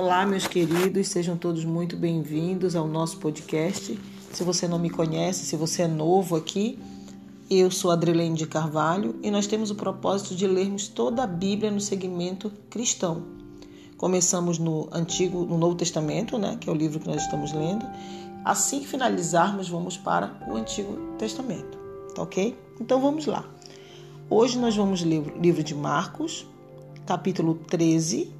Olá, meus queridos, sejam todos muito bem-vindos ao nosso podcast. Se você não me conhece, se você é novo aqui, eu sou Adrilene de Carvalho e nós temos o propósito de lermos toda a Bíblia no segmento cristão. Começamos no Antigo, no Novo Testamento, né, que é o livro que nós estamos lendo. Assim que finalizarmos, vamos para o Antigo Testamento, tá ok? Então vamos lá. Hoje nós vamos ler o livro de Marcos, capítulo 13,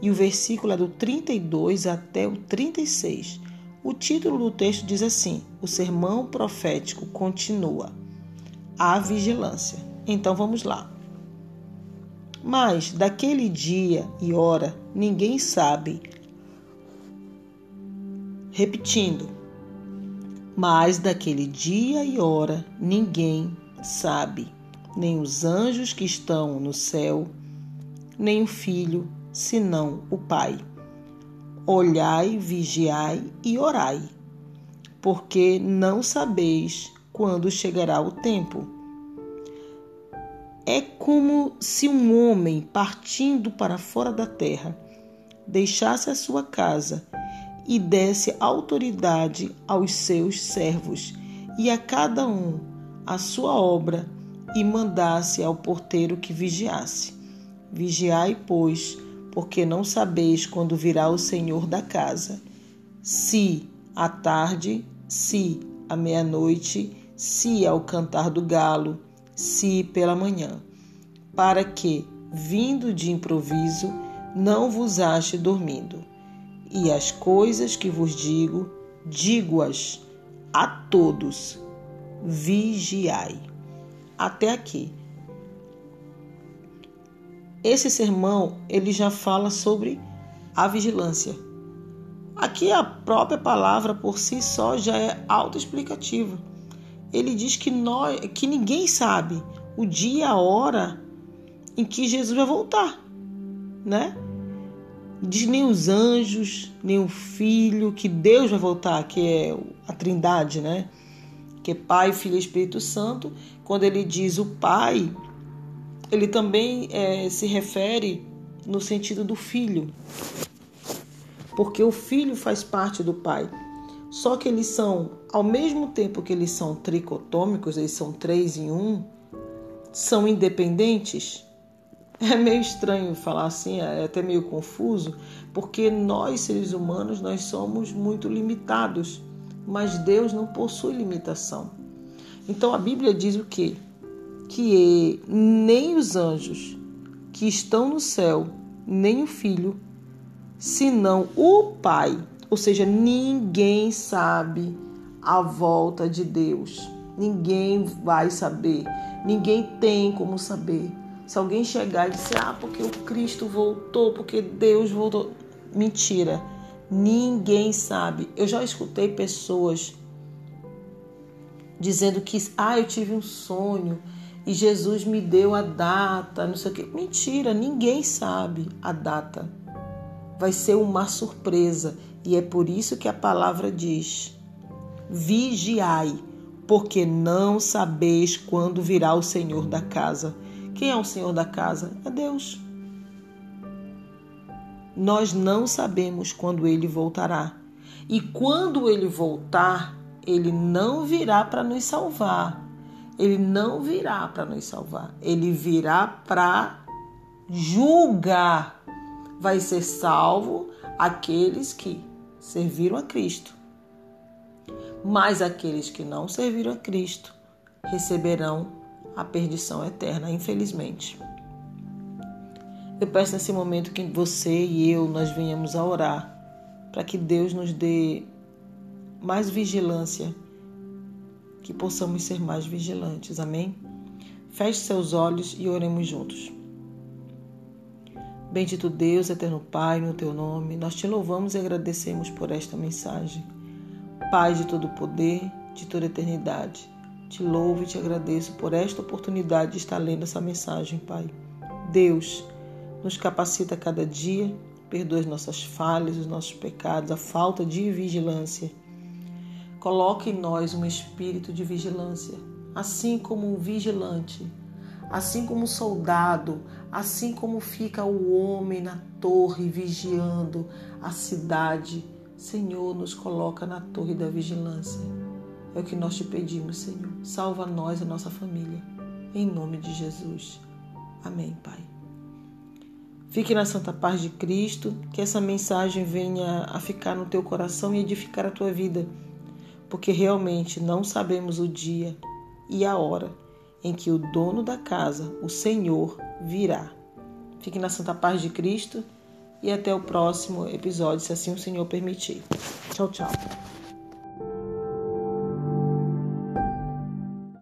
e o versículo é do 32 até o 36. O título do texto diz assim: O sermão profético continua. A vigilância. Então vamos lá. Mas daquele dia e hora ninguém sabe. Repetindo. Mas daquele dia e hora ninguém sabe, nem os anjos que estão no céu, nem o filho, senão o Pai. Olhai, vigiai e orai, porque não sabeis quando chegará o tempo. É como se um homem partindo para fora da terra deixasse a sua casa e desse autoridade aos seus servos e a cada um a sua obra e mandasse ao porteiro que vigiasse. Vigiai, pois, porque não sabeis quando virá o Senhor da casa, se à tarde, se à meia-noite, se ao cantar do galo, se pela manhã, para que, vindo de improviso, não vos ache dormindo. E as coisas que vos digo, digo-as a todos, vigiai. Até aqui. Esse sermão ele já fala sobre a vigilância. Aqui a própria palavra por si só já é autoexplicativa. Ele diz que nós, que ninguém sabe o dia e a hora em que Jesus vai voltar, né? Diz nem os anjos, nem o Filho, que Deus vai voltar, que é a Trindade, né? Que é Pai, Filho e Espírito Santo. Quando ele diz o Pai, ele também é, se refere no sentido do filho, porque o filho faz parte do pai. Só que eles são, ao mesmo tempo que eles são tricotômicos, eles são três em um, são independentes. É meio estranho falar assim, é até meio confuso, porque nós seres humanos nós somos muito limitados, mas Deus não possui limitação. Então a Bíblia diz o quê? Que nem os anjos que estão no céu, nem o Filho, senão o Pai. Ou seja, ninguém sabe a volta de Deus. Ninguém vai saber. Ninguém tem como saber. Se alguém chegar e disser, ah, porque o Cristo voltou, porque Deus voltou. Mentira. Ninguém sabe. Eu já escutei pessoas dizendo que, ah, eu tive um sonho e Jesus me deu a data, não sei o que. Mentira, ninguém sabe a data. Vai ser uma surpresa e é por isso que a palavra diz: vigiai, porque não sabeis quando virá o Senhor da casa. Quem é o Senhor da casa? É Deus. Nós não sabemos quando ele voltará. E quando ele voltar, ele não virá para nos salvar ele não virá para nos salvar, ele virá para julgar. Vai ser salvo aqueles que serviram a Cristo. Mas aqueles que não serviram a Cristo receberão a perdição eterna, infelizmente. Eu peço nesse momento que você e eu nós venhamos a orar para que Deus nos dê mais vigilância que possamos ser mais vigilantes. Amém? Feche seus olhos e oremos juntos. Bendito Deus, eterno Pai, no teu nome, nós te louvamos e agradecemos por esta mensagem. Pai de todo poder, de toda eternidade, te louvo e te agradeço por esta oportunidade de estar lendo essa mensagem, Pai. Deus, nos capacita cada dia, perdoa as nossas falhas, os nossos pecados, a falta de vigilância Coloque em nós um espírito de vigilância, assim como um vigilante assim como o soldado, assim como fica o homem na torre vigiando a cidade. Senhor, nos coloca na torre da vigilância. É o que nós te pedimos, Senhor. Salva nós, a nossa família. Em nome de Jesus. Amém, Pai. Fique na santa paz de Cristo, que essa mensagem venha a ficar no teu coração e edificar a tua vida, porque realmente não sabemos o dia e a hora em que o dono da casa, o Senhor, virá. Fique na santa paz de Cristo e até o próximo episódio, se assim o Senhor permitir. Tchau, tchau.